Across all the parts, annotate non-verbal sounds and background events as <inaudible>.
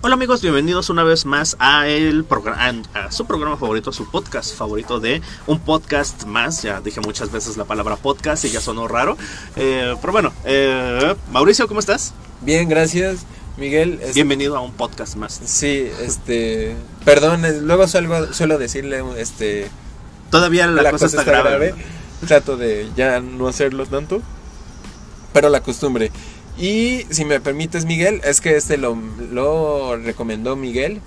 Hola amigos, bienvenidos una vez más a, el programa, a su programa favorito, a su podcast favorito de un podcast más. Ya dije muchas veces la palabra podcast y ya sonó raro. Eh, pero bueno, eh, Mauricio, ¿cómo estás? Bien, gracias. Miguel. es- Bienvenido a un podcast más. Sí, este. Perdón, luego suelo, suelo decirle, este. Todavía la, cosa, está, grave. Trato de ya no hacerlo tanto. Pero la costumbre. Y si me permites, Miguel, es que este lo, lo recomendó Miguel.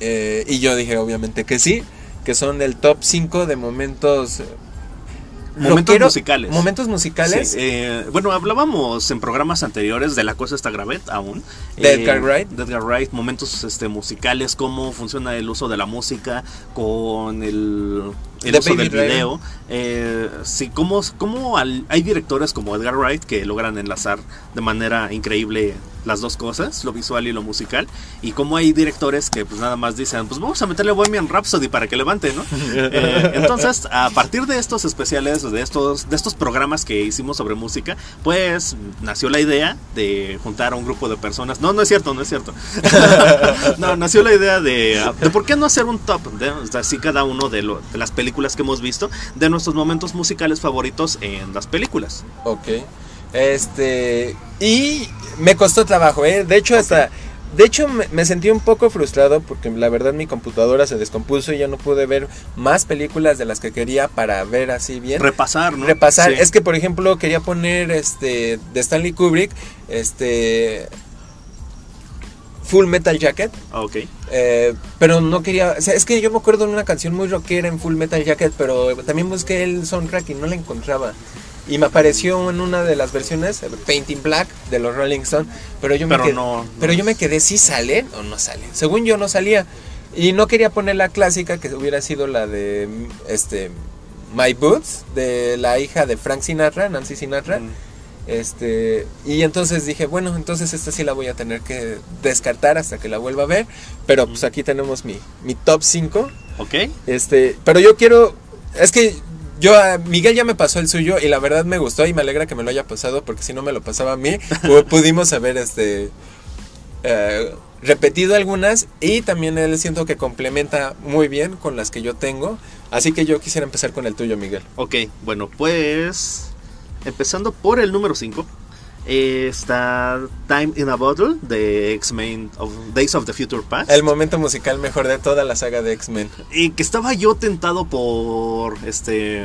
eh, y yo dije, obviamente, que sí. Que son el top 5 de momentos. Momentos rockero- musicales. Momentos musicales. Sí, eh, bueno, hablábamos en programas anteriores de La Cosa está grave aún. De Eh, Edgar Wright. De Edgar Wright, momentos este, musicales, cómo funciona el uso de la música con el, el De uso Baby del Driver. video. Eh, sí, cómo, cómo al- hay directores como Edgar Wright que logran enlazar de manera increíble las dos cosas, lo visual y lo musical. Y cómo hay directores que pues nada más dicen, pues vamos a meterle Bohemian Rhapsody para que levante, ¿no? <laughs> Eh, entonces, a partir de estos especiales, de estos, de estos programas que hicimos sobre música, pues nació la idea de juntar a un grupo de personas. No, no es cierto, no es cierto. <laughs> no, nació la idea de, de por qué no hacer un top de sea, así cada uno de, lo- de las películas que hemos visto, de nuestros momentos musicales favoritos en las películas. Ok. Este. Y me costó trabajo, ¿eh? De hecho, hasta. De hecho, me, me sentí un poco frustrado porque la verdad mi computadora se descompuso y ya no pude ver más películas de las que quería para ver así bien. Repasar, ¿no? Repasar. Sí. Es que, por ejemplo, quería poner este de Stanley Kubrick, este. Full Metal Jacket. Ok. Eh, pero no quería, o sea, es que yo me acuerdo de una canción muy rockera en Full Metal Jacket, pero también busqué el soundtrack y no la encontraba. Y me apareció en una de las versiones, Painting Black, de los Rolling Stones, pero yo me Pero quedé, no- pero yo me quedé si salen o no salen. Según yo no salía y no quería poner la clásica que hubiera sido la de este My Boots de la hija de Frank Sinatra, Nancy Sinatra. Mm. Este, y entonces dije, bueno, entonces esta sí la voy a tener que descartar hasta que la vuelva a ver. Pero pues aquí tenemos mi, mi top 5. Ok. Este, pero yo quiero. Es que yo a Miguel ya me pasó el suyo y la verdad me gustó y me alegra que me lo haya pasado porque si no me lo pasaba a mí, <laughs> pu- pudimos haber este eh, repetido algunas y también él siento que complementa muy bien con las que yo tengo. Así que yo quisiera empezar con el tuyo, Miguel. Ok, bueno, pues empezando por el número 5 está Time in a Bottle de X-Men of Days of the Future Past. El momento musical mejor de toda la saga de X-Men. Y que estaba yo tentado por este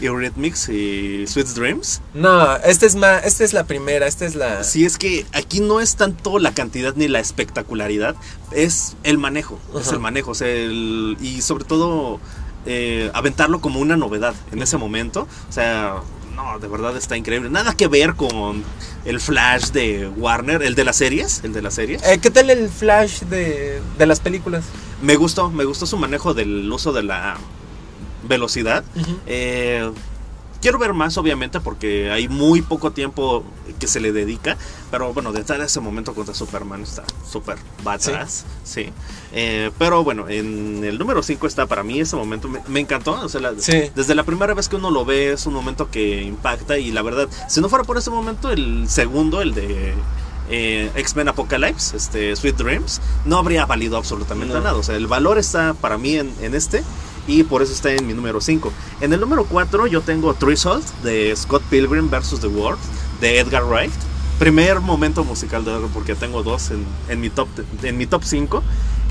Eurythmics y Sweet Dreams. No, esta es más, esta es la primera, esta es la. Si es que aquí no es tanto la cantidad ni la espectacularidad, es el manejo, es el manejo, o sea, el- y sobre todo eh, aventarlo como una novedad en ese momento, o sea, no, de verdad está increíble, nada que ver con el Flash de Warner, el de las series, el de las series. Eh, ¿Qué tal el flash de, de las películas? Me gustó, me gustó su manejo del uso de la velocidad. Eh, quiero ver más, obviamente, porque hay muy poco tiempo que se le dedica. Pero bueno, de estar ese momento contra Superman está súper badass. Sí. Eh, pero bueno, en el número 5 está para mí ese momento. Me, me encantó. o sea, la- Sí. Desde la primera vez que uno lo ve, es un momento que impacta. Y la verdad, si no fuera por ese momento, el segundo, el de. eh, X-Men Apocalypse, este, Sweet Dreams, no habría valido absolutamente No. nada. O sea, el valor está para mí en, en este y por eso está en mi número 5. En el número 4 yo tengo Threshold de Scott Pilgrim vs. The World de Edgar Wright. Primer momento musical de Edgar porque tengo dos en, en mi top en mi top 5.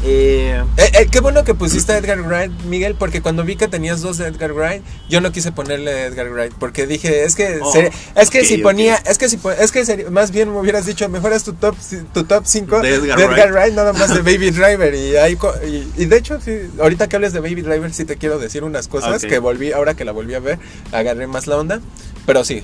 Eh, Eh, qué bueno que pusiste a Edgar Wright, Miguel, porque cuando vi que tenías dos de Edgar Wright, yo no quise ponerle Edgar Wright, porque dije, es que Oh, sería- es que si ponía, es que si es que sería- más bien me hubieras dicho, mejor es tu top tu top 5 De de Edgar Wright. Wright, nada más de <laughs> Baby Driver y, de hecho sí, ahorita que hables de Baby Driver sí te quiero decir unas cosas que volví ahora que la volví a ver, agarré más la onda, pero sí.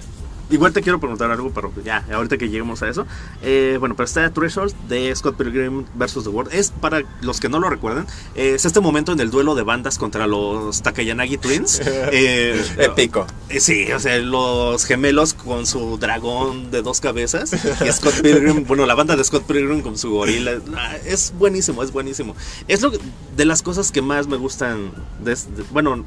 Igual te quiero preguntar algo, pero ya, ahorita que lleguemos a eso. Eh, bueno, pero está Threshold de Scott Pilgrim vs. The World. Es, para los que no lo recuerden, eh, es este momento en el duelo de bandas contra los Takayanagi Twins. <laughs> Eh, Épico. eh, sí, o sea, los gemelos con su dragón de dos cabezas. Y Scott Pilgrim, <laughs> bueno, la banda de Scott Pilgrim con su gorila. Ah, Es buenísimo, es buenísimo. Es lo que- de las cosas que más me gustan. de- de- bueno,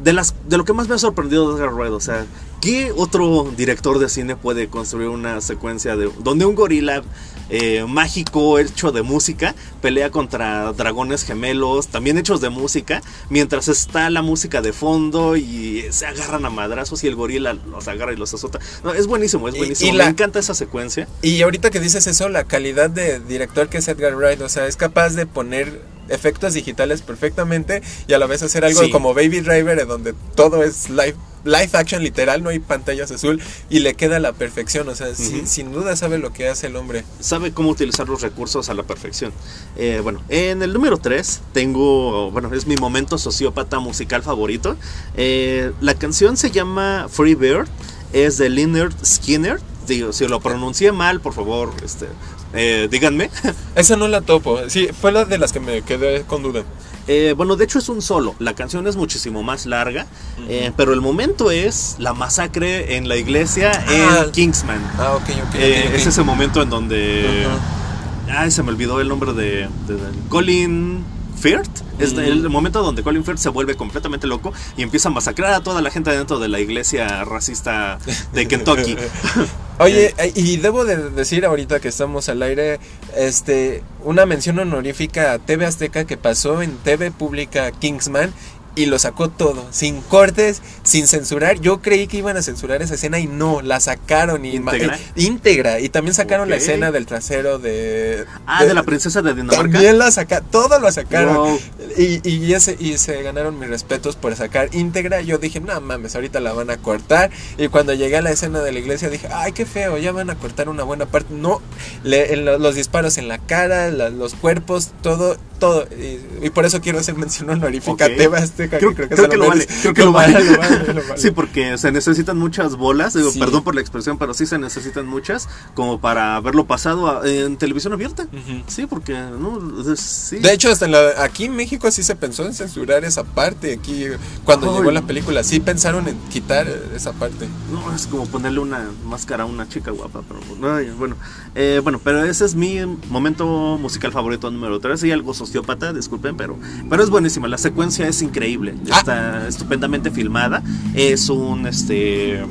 de, las, de lo que más me ha sorprendido de Edgar Wright, o sea, ¿qué otro director de cine puede construir una secuencia de donde un gorila eh, mágico hecho de música, pelea contra dragones gemelos, también hechos de música, mientras está la música de fondo y se agarran a madrazos y el gorila los agarra y los azota. No, es buenísimo, es buenísimo. y Me encanta esa secuencia. Y ahorita que dices eso, la calidad de director que es Edgar Wright, o sea, es capaz de poner efectos digitales perfectamente y a la vez hacer algo Sí. como Baby Driver, en donde todo es live, live action literal, no hay pantallas azul y le queda a la perfección, o sea, sin duda sabe lo que hace el hombre. sabe cómo utilizar los recursos a la perfección. Eh, bueno, en el número 3 tengo, bueno, es mi momento sociópata musical favorito. Eh, la canción se llama Free Bird, es de Leonard Skinner. Digo, si lo pronuncié mal, por favor, este, eh, díganme. <laughs> Esa no la topo, sí, fue la de las que me quedé con duda. Eh, bueno, de hecho es un solo. La canción es muchísimo más larga, eh, pero el momento es la masacre en la iglesia Ah. en Kingsman. Ah, ok, ok. ok, Eh, ok. Es ese momento en donde. Ajá. Ay, se me olvidó el nombre de, de- de Colin Firth. Es Mm. el momento donde Colin Firth se vuelve completamente loco y empieza a masacrar a toda la gente dentro de la iglesia racista de Kentucky. <laughs> Oye, y debo de decir ahorita que estamos al aire, este, una mención honorífica a TV Azteca que pasó en TV Pública Kingsman y lo sacó todo, sin cortes, sin censurar. Yo creí que iban a censurar esa escena y no, la sacaron y ¿Íntegra? y- íntegra. Y también sacaron la escena del trasero de ah, de la princesa de Dinamarca. También la sacaron, todo lo sacaron. Wow. Y, y, ese, y se ganaron mis respetos por sacar íntegra. Yo dije, no mames, ahorita la van a cortar. Y cuando llegué a la escena de la iglesia dije, ay, qué feo, ya van a cortar una buena parte. No, le- en lo- los disparos en la cara, la- los cuerpos, todo, todo. Y, y por eso quiero hacer mención honorífica Ok. a Teba Creo, que creo que, creo que lo vale, creo que lo vale. <laughs> lo vale, lo vale. Sí, porque se necesitan muchas bolas, digo, Sí. perdón por la expresión, pero sí se necesitan muchas como para haberlo pasado a- en televisión abierta. Ujú. Sí, porque no, es- sí. De hecho, hasta en la- aquí en México sí se pensó en censurar esa parte. Aquí, cuando Ay. llegó la película, sí pensaron en quitar esa parte. No, es como ponerle una máscara a una chica guapa, pero ay, bueno. Eh, bueno, pero ese es mi momento musical favorito número 3 y algo sociópata, disculpen, pero, pero es buenísima. La secuencia es increíble, Ah. está estupendamente filmada. Es un, este...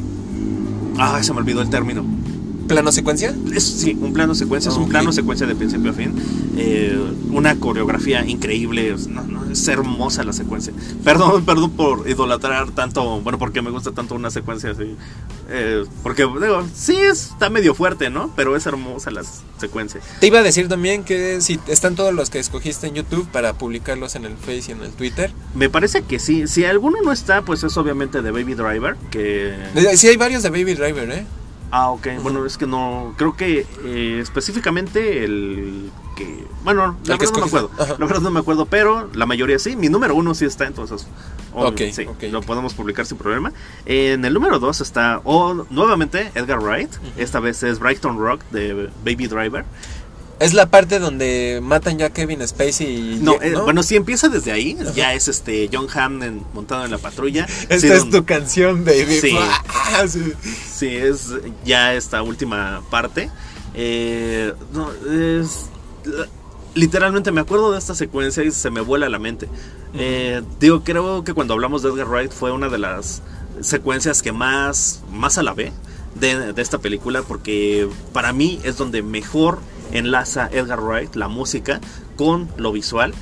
Ah, se me olvidó el término. ¿Plano secuencia? Es, sí, un plano secuencia, es un plano secuencia de principio a fin. Eh, una coreografía increíble, es, no, no, es hermosa la secuencia. <laughs> Perdón, perdón por idolatrar tanto, bueno, porque me gusta tanto una secuencia así. Eh, porque, digo, sí está medio fuerte, ¿no? Pero es hermosa la secuencia. Te iba a decir también que si están todos los que escogiste en YouTube para publicarlos en el Face y en el Twitter. Me parece que sí. Si alguno no está, pues es obviamente de Baby Driver, que... Eh, Sí, hay varios de Baby Driver, ¿eh? Ah, ok. Bueno, es que no. Creo que eh, específicamente el que. Bueno, la El verdad no me acuerdo. Ajá. La verdad no me acuerdo, pero la mayoría sí. Mi número uno sí está, entonces. obvio, Ok, sí, lo ok. podemos publicar sin problema. En el número dos está. Oh, nuevamente Edgar Wright. Esta vez es Brighton Rock de Baby Driver. Es la parte donde matan ya a Kevin Spacey y... No, eh, bueno, si empieza desde ahí, ya es este John Hamm en- montado en la patrulla. Esta Sí, es tu canción, baby. Sí. <laughs> Ah, sí. Sí, es ya esta última parte. Eh, no, es. Literalmente me acuerdo de esta secuencia y se me vuela la mente. Eh, digo, creo que cuando hablamos de Edgar Wright fue una de las secuencias que más, más alabé de, de esta película porque para mí es donde mejor enlaza Edgar Wright la música con lo visual.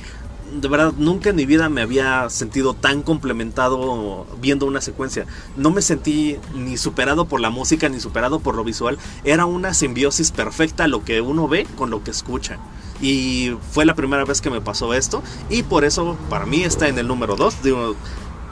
De verdad, nunca en mi vida me había sentido tan complementado viendo una secuencia. No me sentí ni superado por la música ni superado por lo visual. Era una simbiosis perfecta lo que uno ve con lo que escucha. Y fue la primera vez que me pasó esto. Y por eso para mí está en el número 2.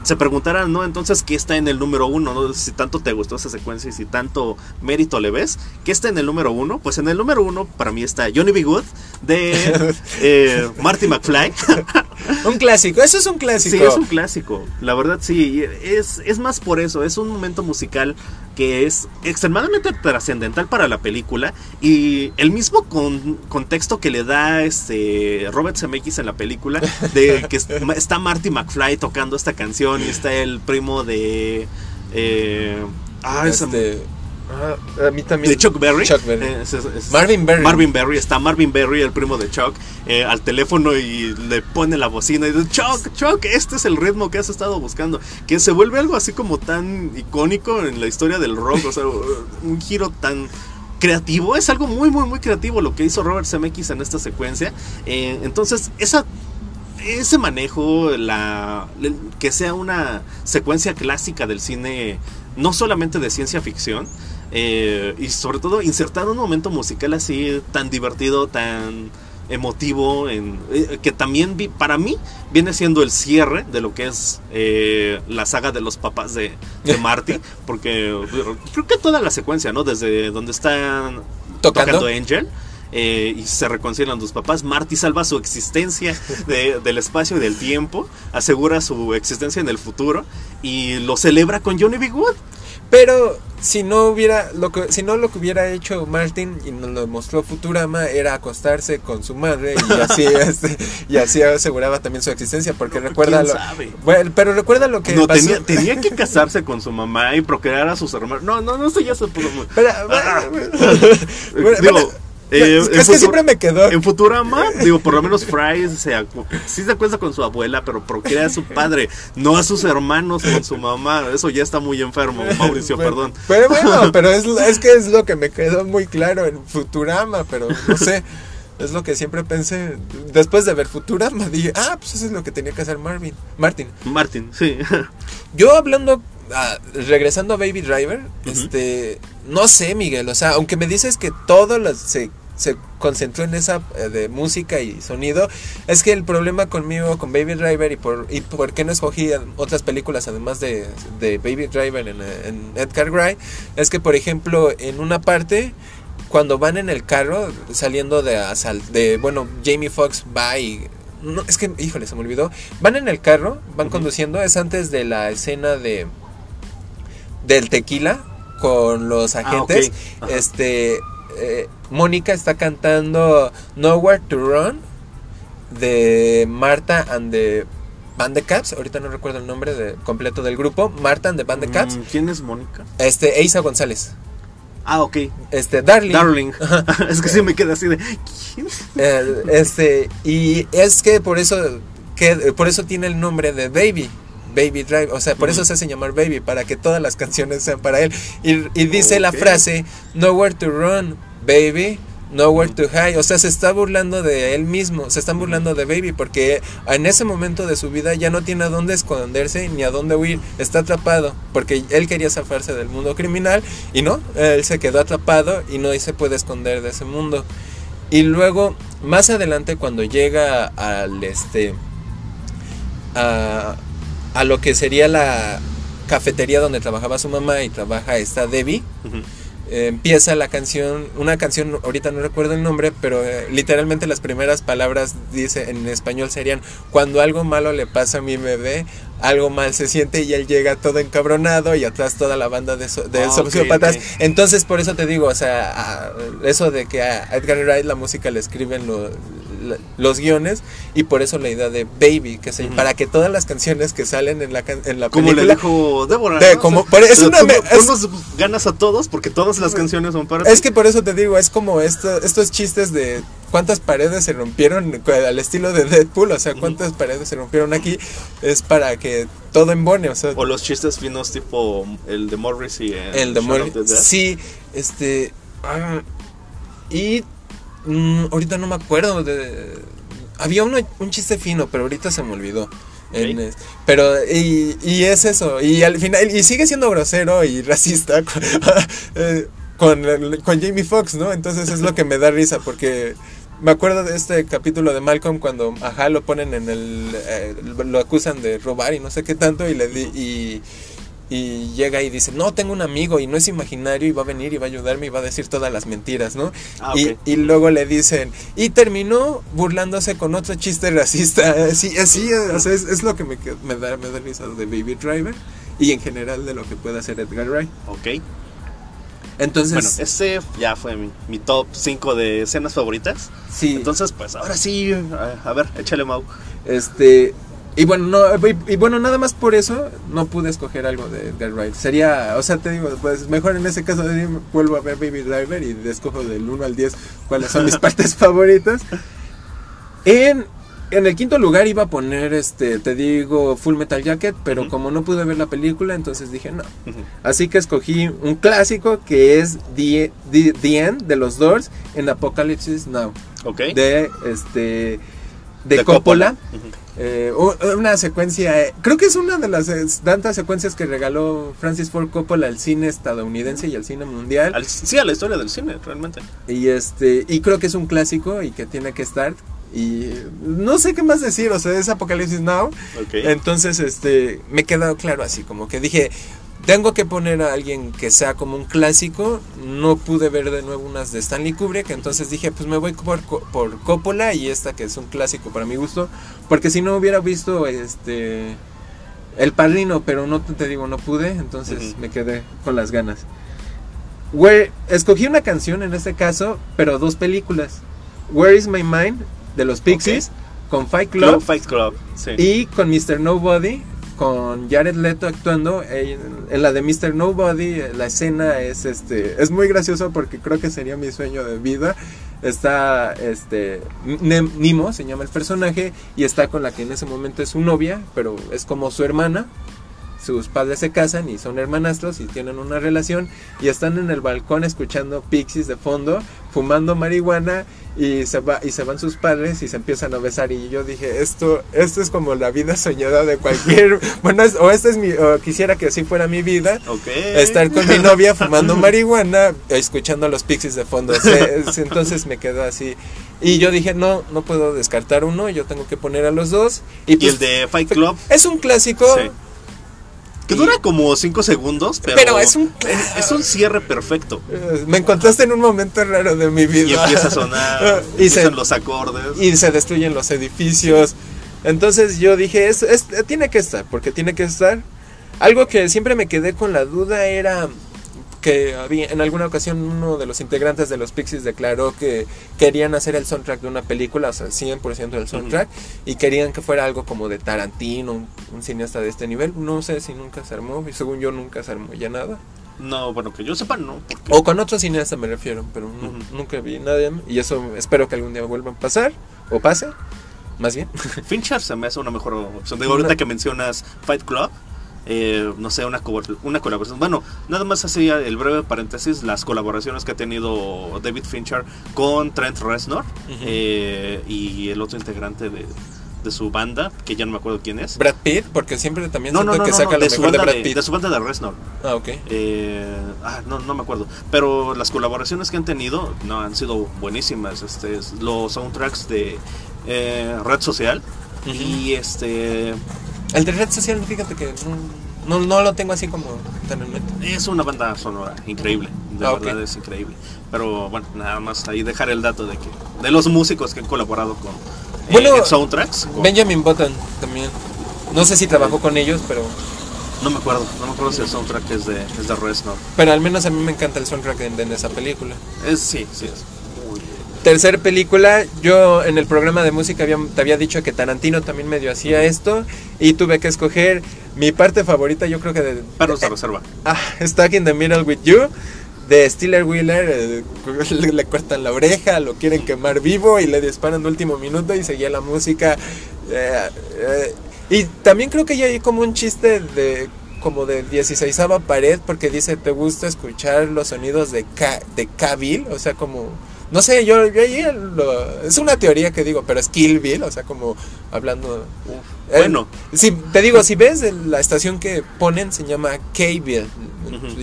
Se preguntarán, ¿no? Entonces, ¿qué está en el número uno? ¿no? Si tanto te gustó esa secuencia y si tanto mérito le ves, ¿qué está en el número uno? Pues en el número uno para mí está Johnny B. Good de <laughs> eh, Marty McFly. <laughs> Un clásico, eso es un clásico. Sí, es un clásico. La verdad, sí. Es, es más por eso. Es un momento musical que es extremadamente trascendental para la película. Y el mismo con- contexto que le da este Robert Zemeckis en la película. De que es- <laughs> está Marty McFly tocando esta canción. Y está el primo de. eh, ah, Este, ah, a mí también. de Chuck Berry. Chuck Berry. Eh, es- es- es- Marvin Berry. Marvin Berry, está Marvin Berry, el primo de Chuck, eh, al teléfono y le pone la bocina y dice, Chuck, Chuck, este es el ritmo que has estado buscando. Que se vuelve algo así como tan icónico en la historia del rock, o sea, <laughs> un giro tan... creativo, es algo muy, muy, muy creativo lo que hizo Robert Zemeckis en esta secuencia. Eh, entonces, esa ese manejo, la, que sea una secuencia clásica del cine, no solamente de ciencia ficción, eh, y sobre todo insertar un momento musical así tan divertido, tan emotivo, en, eh, que también vi, para mí viene siendo el cierre de lo que es eh, la saga de los papás de, de Marty, <laughs> porque creo que toda la secuencia, ¿no? Desde donde están tocando Angel eh, y se reconcilian los papás. Marty salva su existencia del espacio y del tiempo, asegura su existencia en el futuro y lo celebra con Johnny B. Wood. Pero si no hubiera lo que si no lo que hubiera hecho Martin y nos lo mostró Futurama era acostarse con su madre y <laughs> así este, y así aseguraba también su existencia porque recuerda lo, bueno, pero recuerda lo que no, Tenía, que casarse con su mamá y procrear a sus hermanos. No, no, no, sé ya se pudo. Pero, ah. <laughs> digo, eh, es que siempre me quedó. En Futurama, digo, por lo menos Fry se, sí se acuesta con su abuela, pero procrea a su padre, no a sus hermanos con su mamá. Eso ya está muy enfermo, <laughs> Mauricio, perdón. Pero bueno, <laughs> pero es, es que es lo que me quedó muy claro en Futurama, pero no sé. Es lo que siempre pensé. Después de ver Futurama, dije, ah, pues eso es lo que tenía que hacer Marvin. Martin. Martin, sí. <laughs> Yo hablando Ah, regresando a Baby Driver, este, no sé, Miguel, o sea, aunque me dices que todo se, se, concentró en esa eh, de música y sonido, es que el problema conmigo con Baby Driver y por, y por qué no escogí otras películas además de, de Baby Driver en, en Edgar Wright, es que, por ejemplo, en una parte cuando van en el carro saliendo de de bueno Jamie Foxx va y no, es que híjole se me olvidó van en el carro van conduciendo es antes de la escena de del tequila con los ah, agentes. Este, eh, Mónica está cantando Nowhere to Run de Marta and the Band Caps. Ahorita no recuerdo el nombre de, completo del grupo. Marta and the Band Caps. Mm, ¿Quién es Mónica? Este, Eisa González. Ah, ok. Este, Darling. Darling. <laughs> <laughs> es que sí me queda así de. ¿Quién? Eh, este, y es que por eso, que, por eso tiene el nombre de Baby. Baby Drive, o sea, por eso se hace llamar Baby, para que todas las canciones sean para él. Y, dice la frase, Nowhere to run, baby, nowhere to hide. O sea, se está burlando de él mismo, se están burlando de Baby, porque en ese momento de su vida ya no tiene a dónde esconderse ni a dónde huir, está atrapado, porque él quería zafarse del mundo criminal y no, él se quedó atrapado y no se puede esconder de ese mundo. Y luego, más adelante, cuando llega al este. A, a lo que sería la cafetería donde trabajaba su mamá y trabaja esta Debbie. Empieza la canción, una canción, ahorita no recuerdo el nombre, pero eh, literalmente las primeras palabras dice en español serían cuando algo malo le pasa a mi bebé, algo mal se siente y él llega todo encabronado y atrás toda la banda de, de ah, sociópatas. Entonces por eso te digo, o sea, eso de que a Edgar Wright la música le escriben lo, los guiones y por eso la idea de Baby, que se, para que todas las canciones que salen en la, en la como le dijo Débora. como, es una, ganas a todos porque todas las canciones son para Es que por eso te digo, es como esto, estos chistes de cuántas paredes se rompieron al estilo de Deadpool, o sea, cuántas paredes se rompieron aquí, es para que todo embone, o sea. O los chistes finos tipo el de Morris y el, de Morris. Sí, este... Ah, y Mm, ahorita no me acuerdo. De, había uno, un chiste fino, pero ahorita se me olvidó. pero, y, y, es eso. Y al final, y sigue siendo grosero y racista <laughs> eh, con, con, Jamie Foxx, ¿no? Entonces es lo que me da risa, porque me acuerdo de este capítulo de Malcolm cuando ajá lo ponen en el. Eh, lo acusan de robar y no sé qué tanto, y le di. Y, y llega y dice, no, tengo un amigo y no es imaginario y va a venir y va a ayudarme y va a decir todas las mentiras, ¿no? Ah, y, luego le dicen, y terminó burlándose con otro chiste racista. <laughs> Así, así es, lo que me, me, da, me da risa de Baby Driver y en general de lo que puede hacer Edgar Wright. Ok. Entonces, bueno, ese ya fue mi, top 5 de escenas favoritas. Sí. Entonces, pues ahora sí, a, a ver, échale Mau. Este, y bueno, no, y, bueno, nada más por eso no pude escoger algo de Edgar Wright. Sería, o sea, te digo, pues mejor en ese caso vuelvo a ver Baby Driver y escojo del 1 al 10 cuáles son mis <laughs> partes favoritas. En En el quinto lugar iba a poner, este, te digo, Full Metal Jacket, pero como no pude ver la película, entonces dije no. Así que escogí un clásico que es The, The- The End de los Doors en Apocalypse Now. Ok. De este de, De Coppola. Eh, una secuencia, eh, creo que es una de las tantas secuencias que regaló Francis Ford Coppola al cine estadounidense y al cine mundial. Al- sí, a la historia del cine, realmente. Y este y creo que es un clásico y que tiene que estar. Y no sé qué más decir, o sea, es Apocalipsis Now. Ok. Entonces, este, me quedó claro así, como que dije, tengo que poner a alguien que sea como un clásico. No pude ver de nuevo unas de Stanley Kubrick, entonces dije, pues me voy por, por Coppola y esta que es un clásico para mi gusto, porque si no hubiera visto este El Padrino, pero no te digo, no pude, entonces me quedé con las ganas. Where, escogí una canción en este caso, pero dos películas. Where is My Mind de los Pixies con Fight Club. Club Fight Club. Sí. Y con Mr. Nobody, con Jared Leto actuando, en, la de Mr. Nobody, la escena es este es muy gracioso porque creo que sería mi sueño de vida. Está este Ne- Nemo, se llama el personaje, y está con la que en ese momento es su novia, pero es como su hermana. Sus padres se casan y son hermanastros y tienen una relación y están en el balcón escuchando Pixies de fondo, fumando marihuana y se va y se van sus padres y se empiezan a besar y yo dije esto esto es como la vida soñada de cualquier <laughs> bueno es- o esta es mi o quisiera que así fuera mi vida Ok. estar con mi novia <laughs> fumando marihuana escuchando los Pixies de fondo entonces me quedó así y yo dije no no puedo descartar uno yo tengo que poner a los dos y, Y pues, el de Fight Club. es un clásico Sí. Que dura como 5 segundos, pero, Pero es un- es un cierre perfecto. Eh, Me encontraste en un momento raro de mi vida. Y empieza a sonar, <laughs> y, se, los acordes. y se destruyen los edificios. Entonces yo dije, es, es- tiene que estar, porque tiene que estar. Algo que siempre me quedé con la duda era que había, en alguna ocasión uno de los integrantes de los Pixies declaró que querían hacer el soundtrack de una película, o sea, el 100% del soundtrack, y querían que fuera algo como de Tarantino, un, un cineasta de este nivel. No sé si nunca se armó, y según yo nunca se armó ya nada. No, bueno, que yo sepa, no. porque- O con otro cineasta me refiero, pero nu- Ujú. nunca vi nadie. Y eso espero que algún día vuelva a pasar. O pase, más bien. <laughs> Fincher se me hace una mejor opción. Digo, ahorita que mencionas Fight Club, eh, no sé, una, una colaboración. Bueno, nada más hacía el breve paréntesis, las colaboraciones que ha tenido David Fincher con Trent Reznor eh, y el otro integrante de, de su banda, que ya no me acuerdo quién es. Brad Pitt, porque siempre también No, siento no, no, que saca lo de, mejor Brad Pitt. de su banda de Reznor. Ah, ok. Eh, ah, no, no me acuerdo. Pero las colaboraciones que han tenido no han sido buenísimas. Este, es- los soundtracks de eh, Red Social y este El de red social, fíjate que no, no, lo tengo así como tan en mente. es una banda sonora increíble. De Ah, verdad es increíble. Pero bueno, nada más ahí dejar el dato de que de los músicos que han colaborado con eh, Bueno, en soundtracks. con- Benjamin Button también. No sé si trabajó con ellos, pero, no me acuerdo, no me acuerdo si el soundtrack es de, es de Reznor. pero al menos a mí me encanta el soundtrack de, de esa película. Es, sí, sí, es Tercer película, yo en el programa de música había- te había dicho que Tarantino también medio hacía esto y tuve que escoger mi parte favorita, yo creo que de... Perros de reserva. Ah, <laughs> Stuck in the Middle with You de Steeler Wheeler. eh, le, <laughs> le cortan la oreja, lo quieren quemar vivo y le disparan de último minuto y seguía la música. eh, eh, y también creo que ya hay como un chiste de como de 16 pared porque dice te gusta escuchar los sonidos de K, de Cavill, o sea como no sé, yo, yo ahí lo- es una teoría que digo, pero es Kill Bill, o sea, como hablando eh, Bueno. si, te digo, si ves el- la estación que ponen, se llama K-Bill.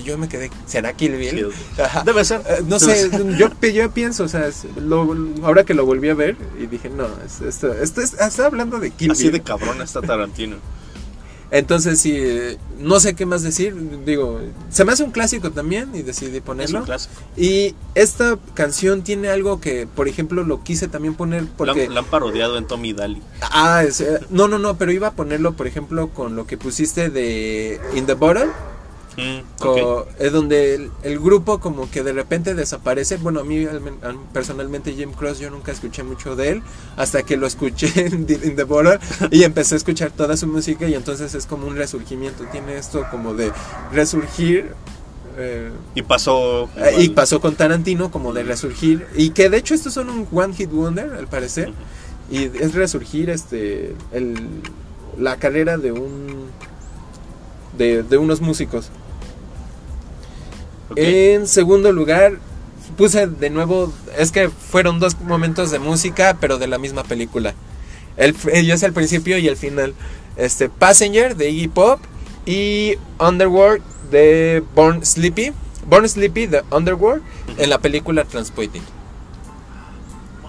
Yo me quedé, ¿será Kill Bill? Kill. Ajá. Debe ser. Eh, no Debe sé, ser. yo, yo pienso, o sea, lo- ahora que lo volví a ver y dije, no, es- esto, esto es- está hablando de Kill Así Bill. de cabrón está Tarantino. Entonces, sí, no sé qué más decir. Digo, se me hace un clásico también y decidí Es ponerlo. un clásico. Y esta canción tiene algo que, por ejemplo, lo quise también poner porque... la han parodiado en Tommy Daly. Ah, es, eh, no, no, no, pero iba a ponerlo, por ejemplo, con lo que pusiste de In the Bottle, Mm, es donde el, el grupo como que de repente desaparece. Bueno, a mí al men- al- personalmente Jim Cross yo nunca escuché mucho de él, hasta que lo escuché <laughs> en, The- In the Bottle y empecé a escuchar toda su música y entonces es como un resurgimiento, tiene esto como de resurgir. eh, Y pasó. eh, y pasó con Tarantino como de resurgir y que de hecho estos son un one hit wonder al parecer y es resurgir este el, la carrera de un de, de unos músicos. En segundo lugar, puse de nuevo, es que fueron dos momentos de música, pero de la misma película. El, yo es el principio y el final. Este, Passenger de Iggy Pop y Underworld de Born Sleepy. Born Sleepy de Underworld en la película Transpoiting.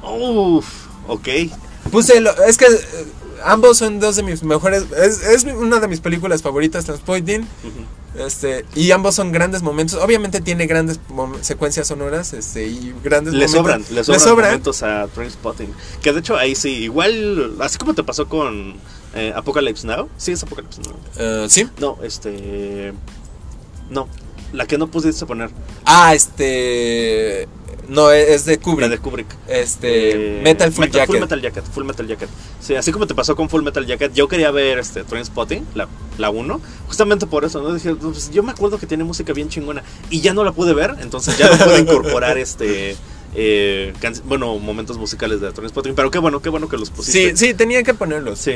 Uf, ok. Puse, lo- es que eh, ambos son dos de mis mejores, es, es una de mis películas favoritas, Transpoiting. Este, y ambos son grandes momentos. Obviamente tiene grandes secuencias sonoras este, y grandes Le momentos. sobran, le sobran, sobran. momentos a Trainspotting. Que de hecho ahí sí, igual, así como te pasó con eh, Apocalypse Now. Sí, es Apocalypse Now. Eh, sí. No, este. No, la que no pudiste poner. Ah, este. No, es de Kubrick. La de Kubrick. Este. Eh, Metal Full Jacket. Full Metal Jacket. Full Metal Jacket. Sí, así como te pasó con Full Metal Jacket, yo quería ver este Trainspotting, la, la 1, justamente por eso, ¿no? Dije, "No, pues, yo me acuerdo que tiene música bien chingona y ya no la pude ver, entonces ya no pude incorporar <laughs> este. eh, bueno, momentos musicales de Trainspotting, pero qué bueno, qué bueno que los Sí, pusiste. sí, tenía que ponerlos. sí.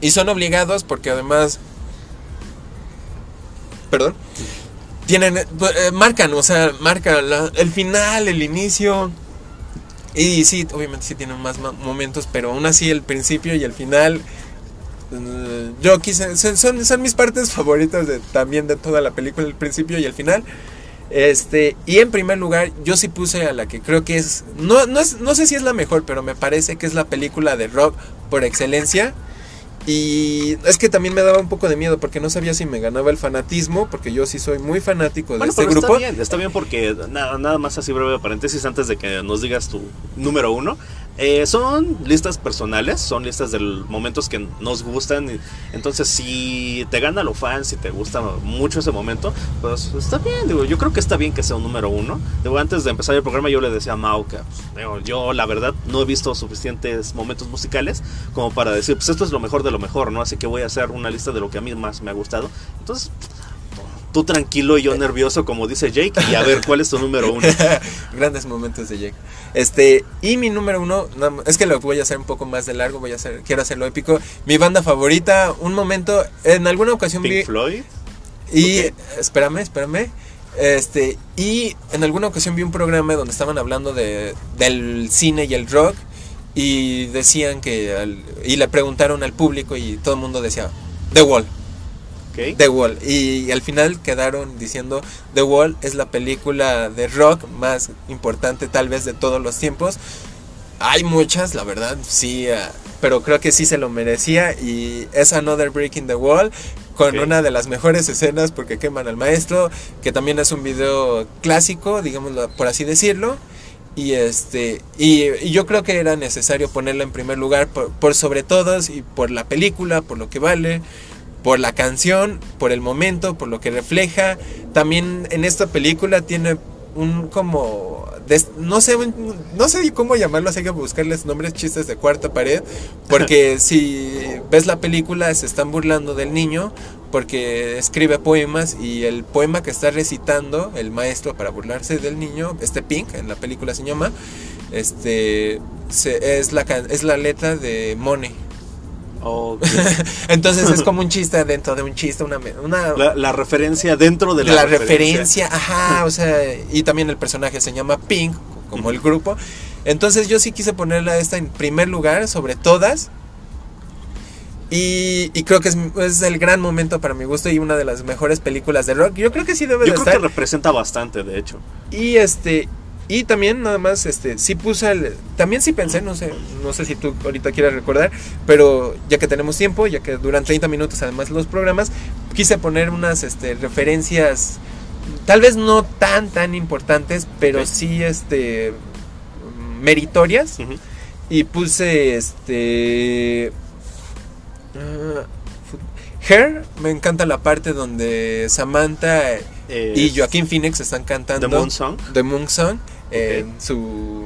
Y son obligados porque además. Perdón. Tienen. eh, marcan, o sea, marcan el final, el inicio. Y sí, obviamente sí tienen más momentos, pero aún así el principio y el final. eh, Yo quise. Son, son, son mis partes favoritas de, también de toda la película, el principio y el final. Este, y en primer lugar, yo sí puse a la que creo que es no, no es. no sé si es la mejor, pero me parece que es la película de rock por excelencia. Y es que también me daba un poco de miedo porque no sabía si me ganaba el fanatismo, porque yo sí soy muy fanático de Bueno, este grupo. está bien, está bien porque nada, nada más así breve paréntesis antes de que nos digas tu número uno. Eh, son listas personales, son listas de momentos que nos gustan. entonces, si te gana lo fan, si te gusta mucho ese momento, pues está bien. Digo, yo creo que está bien que sea un número uno. Digo, antes de empezar el programa, yo le decía a Mau que digo, yo, la verdad, no he visto suficientes momentos musicales como para decir, pues esto es lo mejor de lo mejor, ¿no? Así que voy a hacer una lista de lo que a mí más me ha gustado. Entonces, tú tranquilo y yo nervioso, como dice Jake, y a ver cuál es tu número uno. <laughs> Grandes momentos de Jake. Este, y mi número uno, es que lo voy a hacer un poco más de largo, voy a hacer, quiero hacerlo épico. Mi banda favorita, un momento, en alguna ocasión vi. Pink Floyd. Y espérame, espérame. Este, y en alguna ocasión vi un programa donde estaban hablando de, del cine y el rock y decían que al- y le preguntaron al público y todo el mundo decía The Wall, The Wall y, al final quedaron diciendo The Wall es la película de rock más importante tal vez de todos los tiempos. Hay muchas, la verdad, sí, ah, pero creo que sí se lo merecía y es Another Break in the Wall con una de las mejores escenas porque queman al maestro, que también es un video clásico, digámoslo por así decirlo. Y este y, y yo creo que era necesario ponerla en primer lugar por, por sobre todos y por la película, por lo que vale, por la canción, por el momento, por lo que refleja. También en esta película tiene un como des- no sé un- no sé cómo llamarlo, así que buscarles nombres chistes de cuarta pared, porque <laughs> si ves la película se están burlando del niño porque escribe poemas y el poema que está recitando el maestro para burlarse del niño, este Pink en la película se llama, este se- es la es la letra de Money. <laughs> Entonces es como un chiste dentro de un chiste, una, una La, la referencia dentro de la, la, referencia. ajá, o sea, y también el personaje se llama Pink, como el grupo. Entonces yo sí quise ponerla esta en primer lugar sobre todas. Y, y creo que es, es el gran momento para mi gusto y una de las mejores películas de rock. Yo creo que sí debe Yo de creo estar. que representa bastante, de hecho. Y este y también nada más este sí puse el también sí pensé, no sé, no sé si tú ahorita quieras recordar, pero ya que tenemos tiempo, ya que duran 30 minutos además los programas, quise poner unas este referencias tal vez no tan tan importantes, pero sí este meritorias. Y puse este fu- Her, me encanta la parte donde Samantha Eh, y Joaquín Phoenix están cantando The Moon Song. The Moon Song su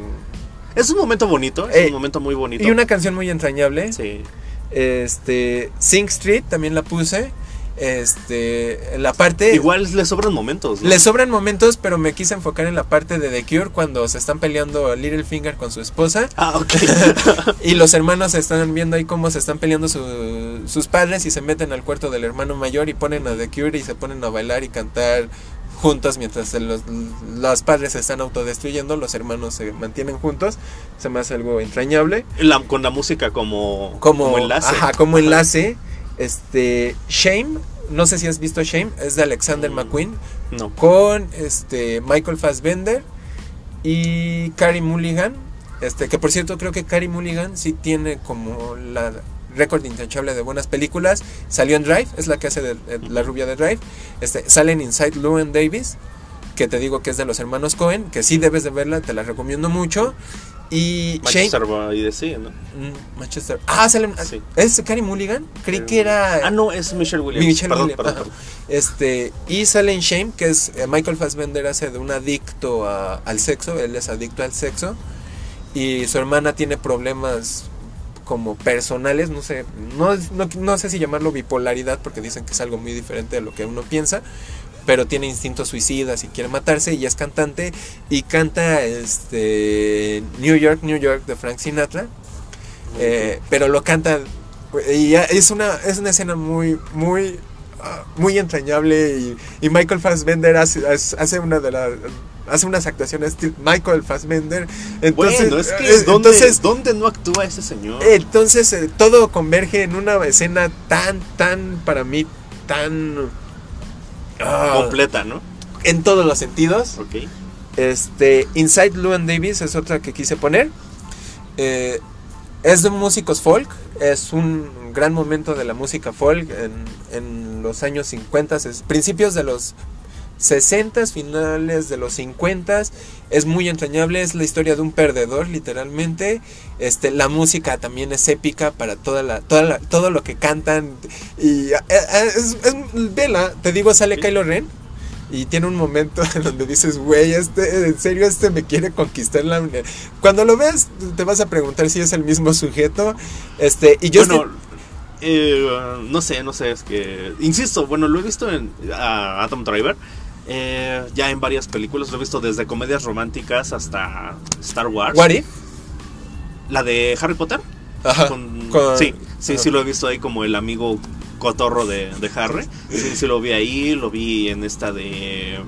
Es un momento bonito, es Eh, un momento muy bonito. y una canción muy entrañable. Sí. Este Sing Street también la puse. este la parte Igual le sobran momentos. ¿no? le sobran momentos, pero me quise enfocar en la parte de The Cure cuando se están peleando Littlefinger con su esposa Ah, ok. <laughs> y los hermanos están viendo ahí cómo se están peleando su- sus padres y se meten al cuarto del hermano mayor y ponen a The Cure y se ponen a bailar y cantar juntos mientras los, los padres se están autodestruyendo, los hermanos se mantienen juntos. Se me hace algo entrañable. La- con la música como, Como, enlace. Ajá, como enlace. Este, Shame, no sé si has visto Shame, es de Alexander Mm. McQueen No. con este Michael Fassbender y Carrie Mulligan. Este, que por cierto creo que Carrie Mulligan sí tiene como la récord intachable de buenas películas. Salió en Drive, es la que hace de, de la rubia de Drive. Este, sale en Inside Llewyn Davis, que te digo que es de los hermanos Cohen, que sí debes de verla, te la recomiendo mucho. Y Shane Manchester the Sea, ¿no? Mm, Manchester. Ah, sale, Sí. ¿es Carrie Mulligan? Creí que era Ah, no, es Michelle Williams. Michelle perdón, Williams, perdón. Este, y sale en Shame, que es eh, Michael Fassbender hace de un adicto a- al sexo, él es adicto al sexo, y su hermana tiene problemas como personales, no sé, no, no, no sé si llamarlo bipolaridad, porque dicen que es algo muy diferente de lo que uno piensa, pero tiene instintos suicidas y quiere matarse, y es cantante, y canta este New York, New York de Frank Sinatra, eh, pero lo canta y es una es una escena muy muy ah, muy entrañable y, y Michael Fassbender hace hace una de las hace unas actuaciones Michael Fassbender entonces bueno, es que eh, ¿dónde, entonces ¿dónde no actúa ese señor? entonces eh, todo converge en una escena tan tan para mí tan ah, Completa, ¿no? en todos los sentidos Ok. este, Inside Llewyn Davis es otra que quise poner. Eh, es de músicos folk, es un gran momento de la música folk en, en los años 50, es principios de los 60, finales de los 50, es muy entrañable, es la historia de un perdedor literalmente. Este, la música también es épica para toda la, toda la- todo lo que cantan y eh, eh, es, es- vela, te digo sale Sí. Kylo Ren y tiene un momento en <laughs> donde dices, güey, este, en serio, este me quiere conquistar la... Cuando lo ves, te vas a preguntar si es el mismo sujeto. Este, y yo... bueno, eh, no sé, no sé, es que... Insisto, bueno, lo he visto en a Adam Driver. Eh, ya en varias películas, lo he visto desde comedias románticas hasta Star Wars. What if? La de Harry Potter. Ajá, Con- con- sí, sí, ajá. sí lo he visto ahí como el amigo cotorro de, de Harry. Sí, sí lo vi ahí, lo vi en esta de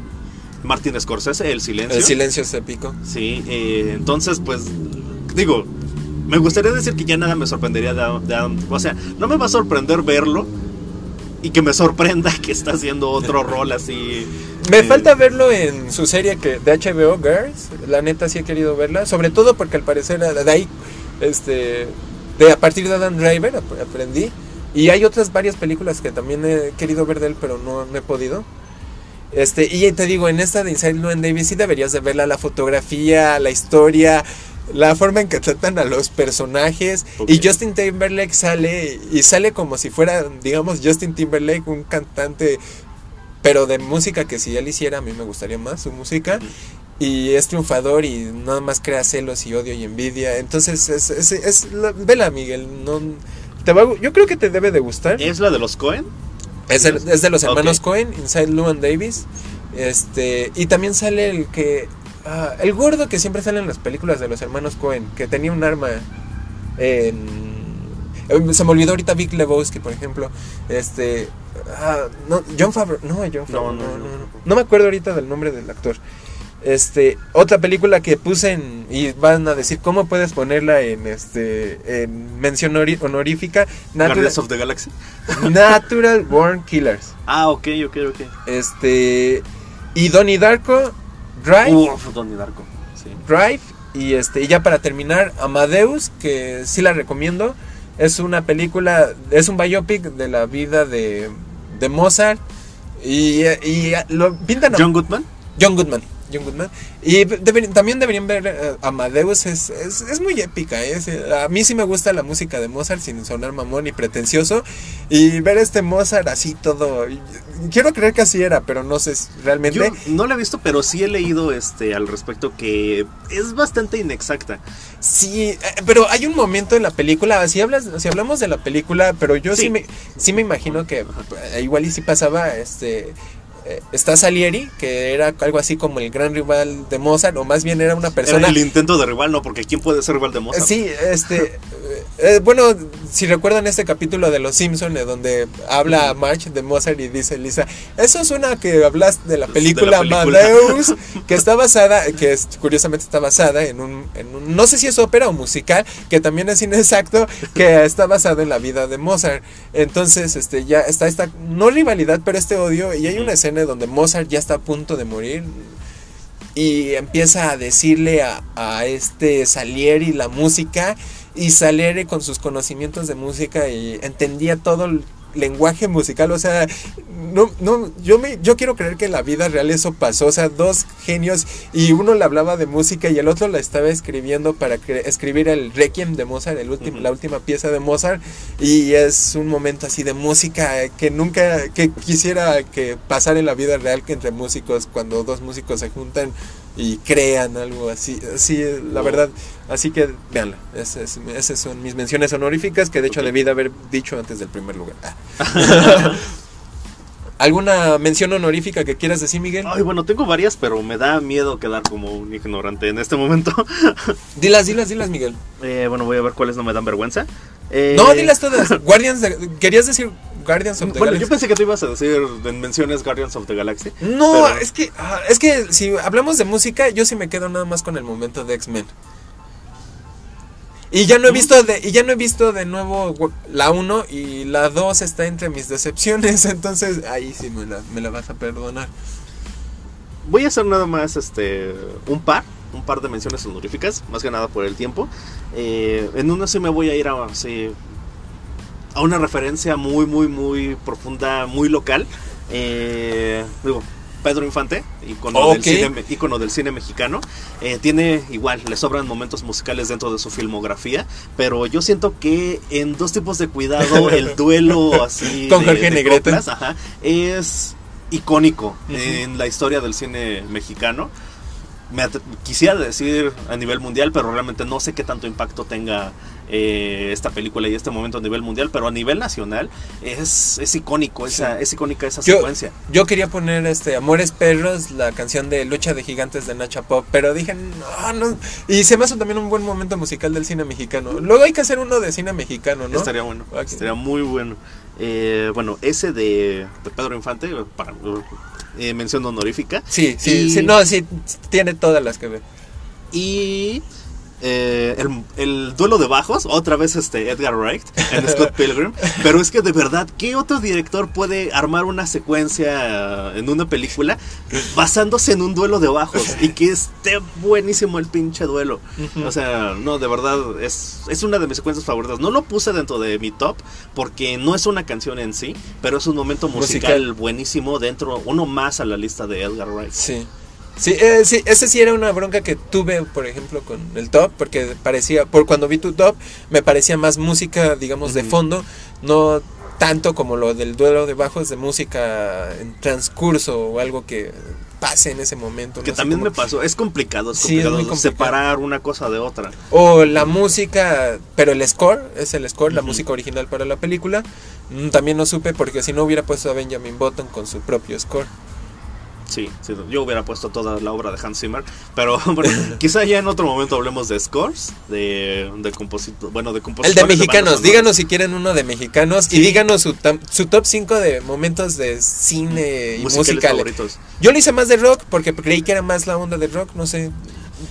Martin Scorsese, El Silencio. El silencio es épico. Sí, eh, entonces pues digo, me gustaría decir que ya nada me sorprendería de, de o sea, no me va a sorprender verlo y que me sorprenda que está haciendo otro rol así. Me eh, falta verlo en su serie que de HBO, Girls. La neta sí he querido verla. Sobre todo porque al parecer de ahí, este, de a partir de Adam Driver ap- aprendí. Y hay otras varias películas que también he querido ver de él, pero no, no he podido. Este, y te digo, en esta de Inside Llewyn Davis sí deberías de verla, la fotografía, la historia, la forma en que tratan a los personajes. Y Justin Timberlake sale, y sale como si fuera, digamos, Justin Timberlake, un cantante, pero de música que si él hiciera, a mí me gustaría más su música. Y es triunfador y nada más crea celos y odio y envidia. Entonces, es, es, es la- vela, Miguel. No, te va yo creo que te debe de gustar. ¿Es la de los Cohen? Es, el- es de los hermanos. Cohen, Inside Llewyn Davis. Este, y también sale el que. Ah, el gordo que siempre sale en las películas de los hermanos Cohen, que tenía un arma en. eh, Se me olvidó ahorita Vic Lebowski, por ejemplo. Este. ah, no, John Favreau. No, John Favreau. No, no, no, no. no. No me acuerdo ahorita del nombre del actor. Este, otra película que puse en y van a decir cómo puedes ponerla en este en mención honorífica Natural, Guardians of the Galaxy. Natural Born Killers. Ah, ok, ok, ok. Este y Donnie Darko, Drive, Uf, Donnie Darko. Sí. Drive y este y ya para terminar Amadeus que sí la recomiendo. Es una película, es un biopic de la vida de, de Mozart y, y lo pintan a John Goodman. John Goodman. John Goodman. Y deber- también deberían ver eh, Amadeus, es, es, es muy épica. es, eh, a mí sí me gusta la música de Mozart sin sonar mamón y pretencioso. Y ver este Mozart así todo. Quiero creer que así era, pero no sé realmente. Yo no la he visto, pero sí he leído este al respecto que es bastante inexacta. Sí, eh, pero hay un momento en la película, si hablas, si hablamos de la película, pero yo sí, Sí. me, sí me imagino que eh, igual y si pasaba, este, eh, está Salieri, que era algo así como el gran rival de Mozart, o más bien era una persona... Era el intento de rival, no, porque ¿quién puede ser rival de Mozart? Sí, este, eh, eh, bueno, si recuerdan este capítulo de Los Simpson donde habla March de Mozart y dice Lisa, eso suena que hablas de la De la película, película". Amadeus, <laughs> que está basada, que es, curiosamente está basada en un, en un- no sé si es ópera o musical, que también es inexacto, que <laughs> está basado en la vida de Mozart. Entonces, este, ya está esta, no rivalidad, pero este odio, y hay una escena donde Mozart ya está a punto de morir, y empieza a decirle a, a este Salieri la música y Salieri con sus conocimientos de música y entendía todo lenguaje musical, o sea, no, no, yo me, yo quiero creer que en la vida real eso pasó, o sea, dos genios y uno le hablaba de música y el otro la estaba escribiendo para escribir el Requiem de Mozart, el último, la última pieza de Mozart y es un momento así de música que nunca, que quisiera que pasara en la vida real que entre músicos, cuando dos músicos se juntan y crean algo así, así la Wow. verdad, así que véanla, esas, esas son mis menciones honoríficas que de hecho Ok. debí de haber dicho antes del primer lugar. Ah. <laughs> ¿Alguna mención honorífica que quieras decir, Miguel? Ay, bueno, tengo varias, pero me da miedo quedar como un ignorante en este momento. <laughs> Dilas, dilas, dilas, Miguel. Eh, bueno, voy a ver cuáles no me dan vergüenza. Eh, No, dilas todas. Guardians de- ¿Querías decir Guardians of the Bueno, yo Galaxy? pensé que tú ibas a decir en menciones Guardians of the Galaxy. No, Pero- es que ah, es que si hablamos de música, yo sí me quedo nada más con el momento de X-Men. Y ya no he ¿Mm? visto de y ya no he visto de nuevo la 1 y la 2 está entre mis decepciones, <laughs> entonces ahí sí me la, me la vas a perdonar. Voy a hacer nada más este un par, un par de menciones honoríficas, más que nada por el tiempo. Eh, en uno sí me voy a ir a, así, a una referencia muy, muy, muy profunda, muy local. Eh, digo, Pedro Infante, icono, Ok. del, cine, ícono del cine mexicano. Eh, tiene igual, le sobran momentos musicales dentro de su filmografía, pero yo siento que en dos tipos de cuidado, <laughs> el duelo así Con Jorge Negrete. es icónico en la historia del cine mexicano. Me quisiera decir a nivel mundial, pero realmente no sé qué tanto impacto tenga eh, esta película y este momento a nivel mundial, pero a nivel nacional es, es icónico, esa, es icónica esa Yo- secuencia. Yo quería poner este Amores Perros, la canción de Lucha de Gigantes de Nacha Pop, pero dije, no, no. Y se me hace también un buen momento musical del cine mexicano. Luego hay que hacer uno de cine mexicano, ¿no? Estaría bueno, estaría muy bueno. Eh, bueno, ese de, de Pedro Infante, para eh, mención honorífica. Sí, sí, Y- sí, no, sí, tiene todas las que ver. Y eh, el, el duelo de bajos, otra vez este Edgar Wright en Scott <laughs> Pilgrim. Pero es que de verdad, ¿qué otro director puede armar una secuencia en una película basándose en un duelo de bajos y que esté buenísimo el pinche duelo? O sea, no, de verdad, es, es una de mis secuencias favoritas. No lo puse dentro de mi top porque no es una canción en sí, pero es un momento musical, Musical. buenísimo dentro, uno más a la lista de Edgar Wright. Sí. Sí, eh, sí, ese sí era una bronca que tuve, por ejemplo, con el top, porque parecía, por cuando vi tu top, me parecía más música, digamos, de fondo, no tanto como lo del duelo de bajos de música en transcurso o algo que pase en ese momento. Que no también cómo- me pasó, es complicado, es Sí, es complicado, muy complicado. separar una cosa de otra. O la música, pero el score, es el score, la música original para la película. Mm, También no supe porque si no hubiera puesto a Benjamin Button con su propio score. Sí, sí, yo hubiera puesto toda la obra de Hans Zimmer, pero <laughs> bueno, quizá ya en otro momento hablemos de scores, de, de compositor, bueno, de El compositores. de bandas mexicanos, díganos si quieren uno de mexicanos y díganos su, tam- su top 5 de momentos de cine y musicales favoritos. Yo lo hice más de rock porque creí que era más la onda de rock, no sé.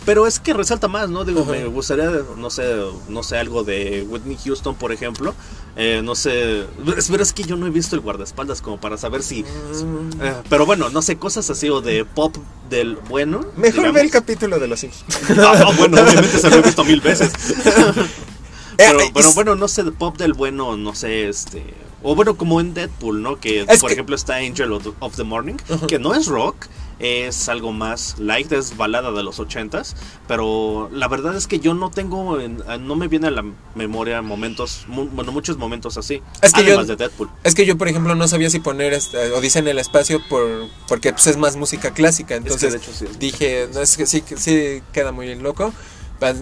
Pero es que resalta más, ¿no? Digo, me gustaría, no sé, no sé, algo de Whitney Houston, por ejemplo. Eh, no sé, verdad es que yo no he visto el guardaespaldas como para saber si... Mm, eh, pero bueno, no sé, cosas así o de pop del bueno. Mejor digamos. ve el capítulo de los Simpsons. <laughs> Ah, ah, bueno, obviamente se lo he visto mil veces. <laughs> pero, Eh, pero bueno, no sé, de pop del bueno, no sé, este. O bueno, como en Deadpool, ¿no? Que Es por que- ejemplo está Angel of the, Morning, que no es rock, es algo más light, es balada de los ochentas, pero la verdad es que yo no tengo, en- no me viene a la memoria momentos, mu- bueno, muchos momentos así, Es que yo- además de Deadpool. Es que yo, por ejemplo, no sabía si poner este, Odisea en el espacio por, porque pues, es más música clásica. Es que Entonces de hecho sí. dije, no, es que sí, sí queda muy loco.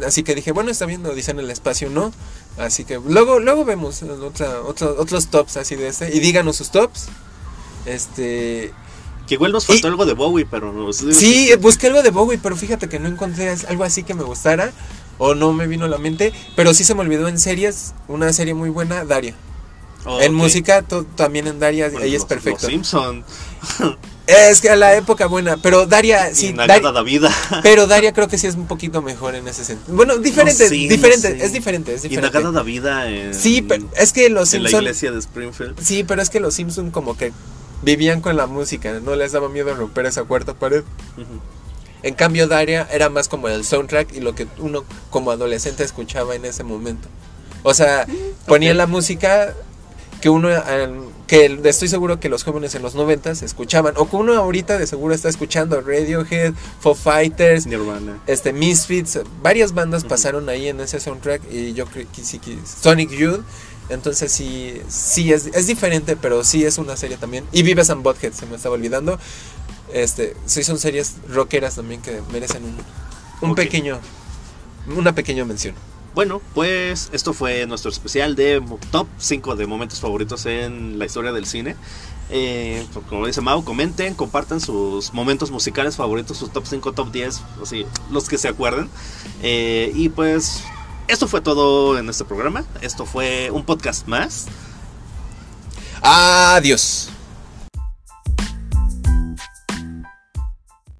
Así que dije, bueno, está bien, Odisea en el espacio, ¿no? Así que luego, luego vemos otra, otro- otros tops así de este. Y díganos sus tops. Este. Que igual nos faltó Y- algo de Bowie, pero no Sí, busqué algo de Bowie, pero fíjate que no encontré algo así que me gustara. O no me vino a la mente. Pero sí se me olvidó en series. Una serie muy buena, Daria. Oh, En música to- también en Daria, Bueno, ahí es perfecto. Los Simpson, Es que a la época buena, pero Daria, <laughs> sí, y Daria- Davida. <laughs> pero Daria creo que sí es un poquito mejor en ese sentido. Bueno, diferente, No sé, no diferente, sé. es diferente, es Y diferente. Nagata Davida en, Sí, pero es que los en la iglesia de Springfield. sí, pero es que los Simpson como que vivían con la música, no les daba miedo romper esa cuarta pared. En cambio Daria era más como el soundtrack y lo que uno como adolescente escuchaba en ese momento. O sea, ponía ok. la música que uno que estoy seguro que los jóvenes en los noventas escuchaban o que uno ahorita de seguro está escuchando Radiohead, Foo Fighters, Nirvana. este Misfits, varias bandas pasaron ahí en ese soundtrack y yo creo que sí que Sonic Youth, entonces sí sí es, es diferente, pero sí es una serie también. Y Vives and Butthead se me estaba olvidando. Este, sí son series rockeras también que merecen un, un pequeño una pequeña mención. Bueno, pues esto fue nuestro especial de top 5 de momentos favoritos en la historia del cine. Eh, pues, como dice Mau, comenten, compartan sus momentos musicales favoritos, sus top 5, top 10, así, los que se acuerden. Eh, y pues esto fue todo en este programa. Esto fue un podcast más. Adiós.